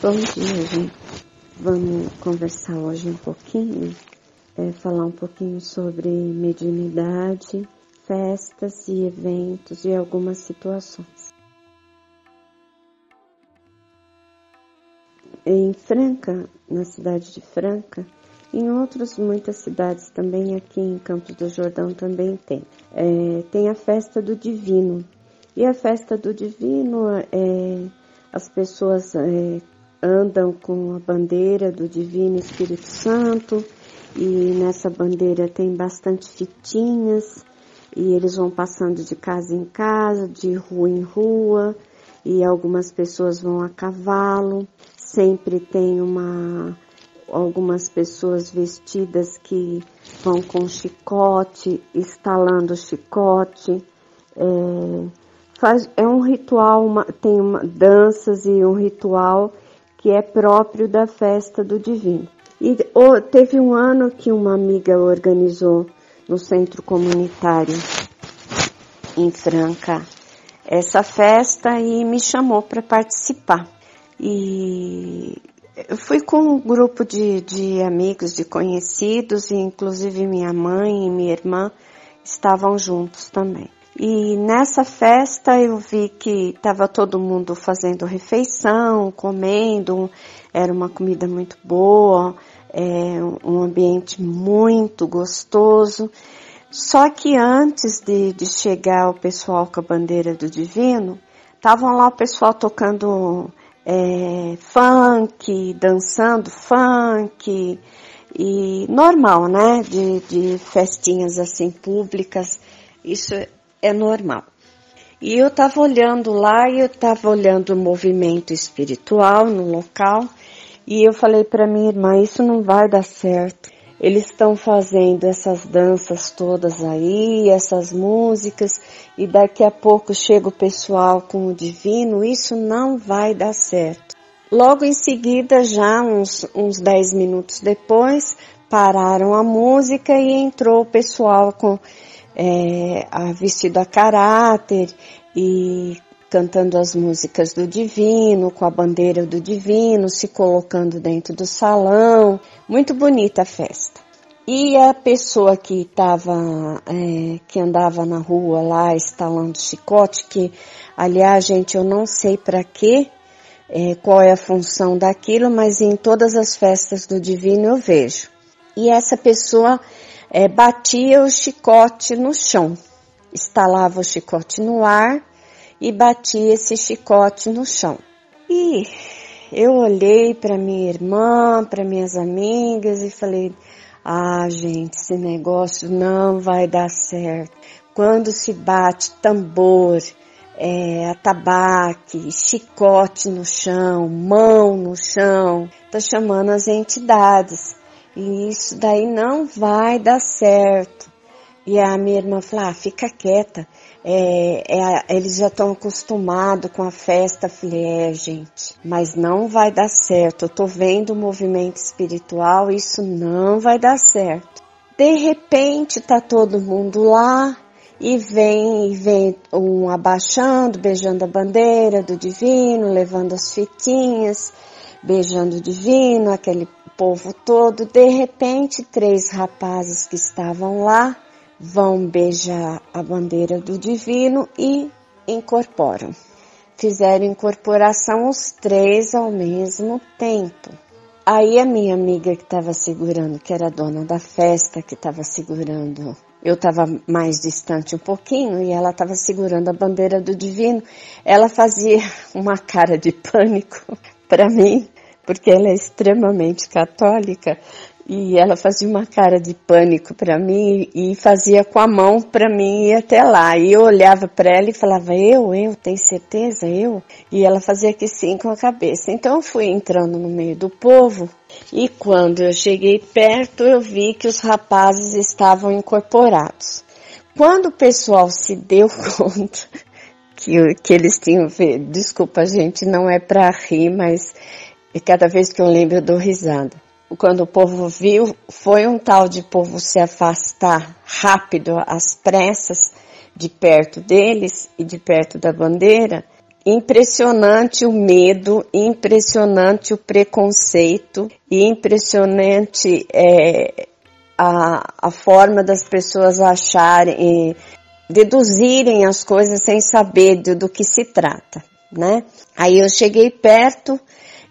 Dia, gente. Vamos conversar hoje um pouquinho, é, falar um pouquinho sobre mediunidade, festas e eventos e algumas situações. Em Franca, na cidade de Franca, em outras muitas cidades também, aqui em Campos do Jordão também tem. É, tem a festa do Divino. E a festa do Divino, é, as pessoas é, andam com a bandeira do Divino Espírito Santo e nessa bandeira tem bastante fitinhas e eles vão passando de casa em casa, de rua em rua e algumas pessoas vão a cavalo. Sempre tem uma algumas pessoas vestidas que vão com chicote, estalando chicote. É, faz, é um ritual, uma, tem uma, danças e um ritual que é próprio da festa do divino. E teve um ano que uma amiga organizou no centro comunitário em Franca essa festa e me chamou para participar. E eu fui com um grupo de, de amigos, de conhecidos, e inclusive minha mãe e minha irmã estavam juntos também. E nessa festa eu vi que estava todo mundo fazendo refeição, comendo, era uma comida muito boa, é, um ambiente muito gostoso. Só que antes de, de chegar o pessoal com a bandeira do Divino, estavam lá o pessoal tocando é, funk, dançando funk, e normal, né? De, de festinhas assim públicas, isso é normal. E eu estava olhando lá e eu estava olhando o movimento espiritual no local e eu falei para minha irmã: Isso não vai dar certo. Eles estão fazendo essas danças todas aí, essas músicas, e daqui a pouco chega o pessoal com o divino, isso não vai dar certo. Logo em seguida, já uns, uns 10 minutos depois, pararam a música e entrou o pessoal com é, vestido a caráter e cantando as músicas do divino, com a bandeira do divino, se colocando dentro do salão. Muito bonita a festa. E a pessoa que estava, é, que andava na rua lá estalando chicote, que aliás, gente, eu não sei para quê, é, qual é a função daquilo, mas em todas as festas do divino eu vejo. E essa pessoa é, batia o chicote no chão, estalava o chicote no ar e batia esse chicote no chão. E eu olhei para minha irmã, para minhas amigas e falei: ah, gente, esse negócio não vai dar certo. Quando se bate tambor, é, atabaque, chicote no chão, mão no chão, tá chamando as entidades. E isso daí não vai dar certo. E a minha irmã falou, ah, fica quieta. É, é, eles já estão acostumados com a festa. Eu falei, é, gente, mas não vai dar certo. Eu tô vendo o movimento espiritual, isso não vai dar certo. De repente tá todo mundo lá e vem, e vem um abaixando, beijando a bandeira do divino, levando as fitinhas, beijando o divino, aquele povo todo, de repente, três rapazes que estavam lá vão beijar a bandeira do divino e incorporam. Fizeram incorporação os três ao mesmo tempo. Aí a minha amiga que estava segurando, que era dona da festa, que estava segurando, eu estava mais distante um pouquinho e ela estava segurando a bandeira do divino. Ela fazia uma cara de pânico para mim porque ela é extremamente católica e ela fazia uma cara de pânico para mim e fazia com a mão para mim ir até lá. E eu olhava para ela e falava: "Eu, eu, tem certeza eu?" E ela fazia que sim com a cabeça. Então eu fui entrando no meio do povo e quando eu cheguei perto, eu vi que os rapazes estavam incorporados. Quando o pessoal se deu conta que, que eles tinham, desculpa gente, não é para rir, mas e cada vez que eu lembro eu dou risada. Quando o povo viu, foi um tal de povo se afastar rápido, às pressas, de perto deles e de perto da bandeira, impressionante o medo, impressionante o preconceito e impressionante é, a, a forma das pessoas acharem, deduzirem as coisas sem saber do, do que se trata, né? Aí eu cheguei perto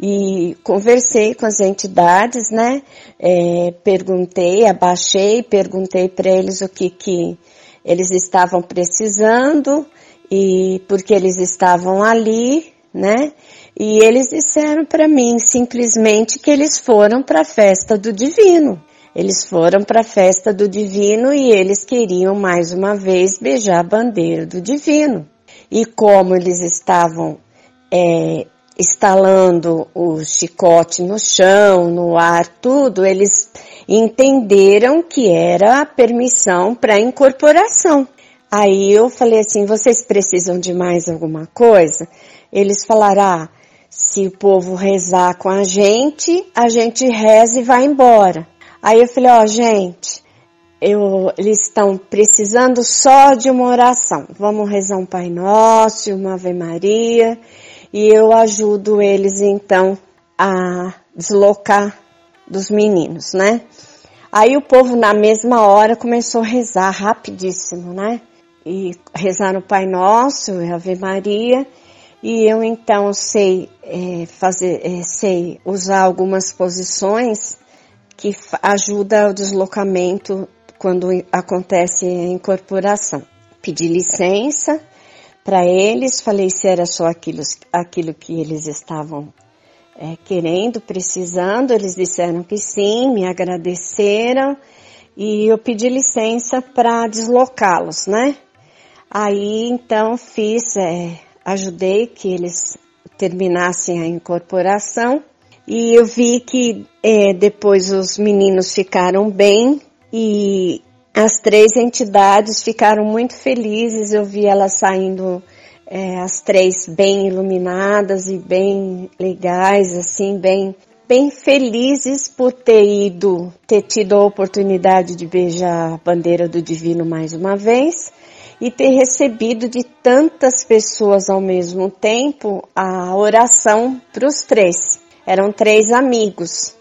e conversei com as entidades, né? É, perguntei, abaixei, perguntei para eles o que que eles estavam precisando e porque eles estavam ali, né? E eles disseram para mim simplesmente que eles foram para a festa do divino. Eles foram para a festa do divino e eles queriam mais uma vez beijar a bandeira do divino. E como eles estavam é, instalando o chicote no chão, no ar, tudo, eles entenderam que era a permissão para incorporação. Aí eu falei assim, vocês precisam de mais alguma coisa? Eles falaram, ah, se o povo rezar com a gente, a gente reza e vai embora. Aí eu falei, ó, oh, gente, eu, eles estão precisando só de uma oração. Vamos rezar um Pai Nosso, uma Ave Maria, e eu ajudo eles então a deslocar dos meninos, né? Aí o povo na mesma hora começou a rezar rapidíssimo, né? E rezar no Pai Nosso, Ave Maria, e eu então sei é, fazer, é, sei usar algumas posições que ajuda o deslocamento quando acontece a incorporação. Pedi licença para eles, falei se era só aquilo, aquilo que eles estavam é, querendo, precisando, eles disseram que sim, me agradeceram e eu pedi licença para deslocá-los, né? Aí então fiz, é, ajudei que eles terminassem a incorporação e eu vi que é, depois os meninos ficaram bem e as três entidades ficaram muito felizes, eu vi elas saindo, é, as três bem iluminadas e bem legais, assim, bem, bem felizes por ter ido, ter tido a oportunidade de beijar a bandeira do divino mais uma vez e ter recebido de tantas pessoas ao mesmo tempo a oração para os três. Eram três amigos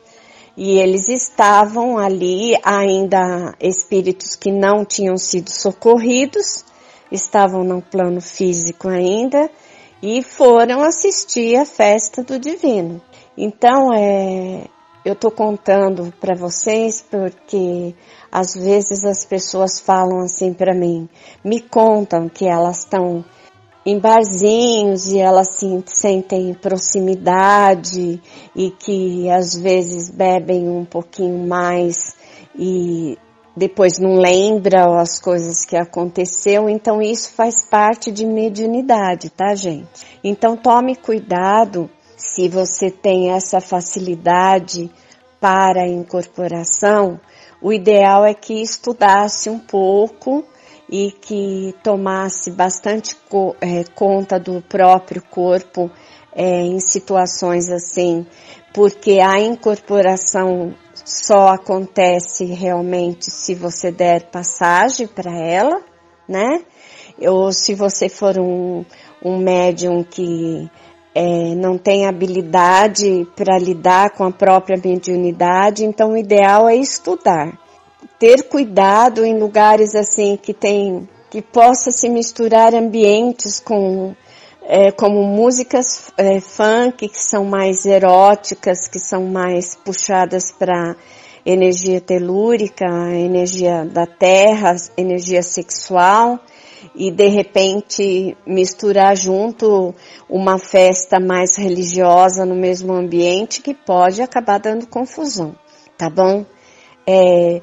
e eles estavam ali ainda espíritos que não tinham sido socorridos, estavam no plano físico ainda e foram assistir a festa do divino. Então, é, eu estou contando para vocês porque às vezes as pessoas falam assim para mim, me contam que elas estão em barzinhos e elas se sentem proximidade e que às vezes bebem um pouquinho mais e depois não lembra as coisas que aconteceu, então isso faz parte de mediunidade, tá gente? Então tome cuidado se você tem essa facilidade para incorporação, o ideal é que estudasse um pouco e que tomasse bastante co é, conta do próprio corpo é, em situações assim, porque a incorporação só acontece realmente se você der passagem para ela, né? Ou se você for um, um médium que é, não tem habilidade para lidar com a própria mediunidade, então o ideal é estudar ter cuidado em lugares assim que tem que possa se misturar ambientes com é, como músicas é, funk que são mais eróticas, que são mais puxadas para energia telúrica, energia da terra, energia sexual e de repente misturar junto uma festa mais religiosa no mesmo ambiente que pode acabar dando confusão, tá bom? É,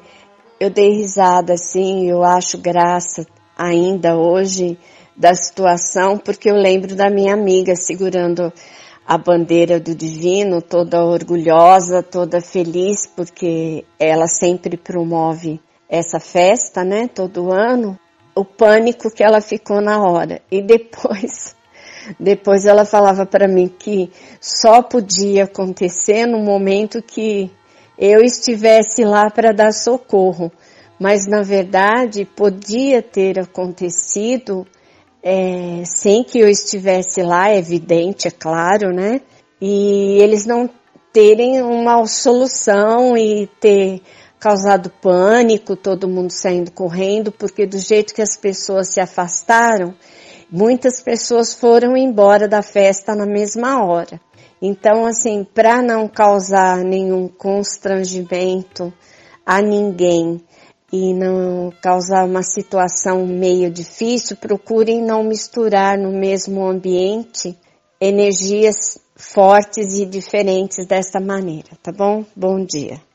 eu dei risada assim, eu acho graça ainda hoje da situação, porque eu lembro da minha amiga segurando a bandeira do divino, toda orgulhosa, toda feliz, porque ela sempre promove essa festa, né, todo ano. O pânico que ela ficou na hora. E depois, depois ela falava para mim que só podia acontecer no momento que eu estivesse lá para dar socorro, mas na verdade podia ter acontecido é, sem que eu estivesse lá, é evidente, é claro, né? E eles não terem uma solução e ter causado pânico, todo mundo saindo correndo, porque do jeito que as pessoas se afastaram, muitas pessoas foram embora da festa na mesma hora. Então, assim, para não causar nenhum constrangimento a ninguém e não causar uma situação meio difícil, procurem não misturar no mesmo ambiente energias fortes e diferentes desta maneira, tá bom? Bom dia.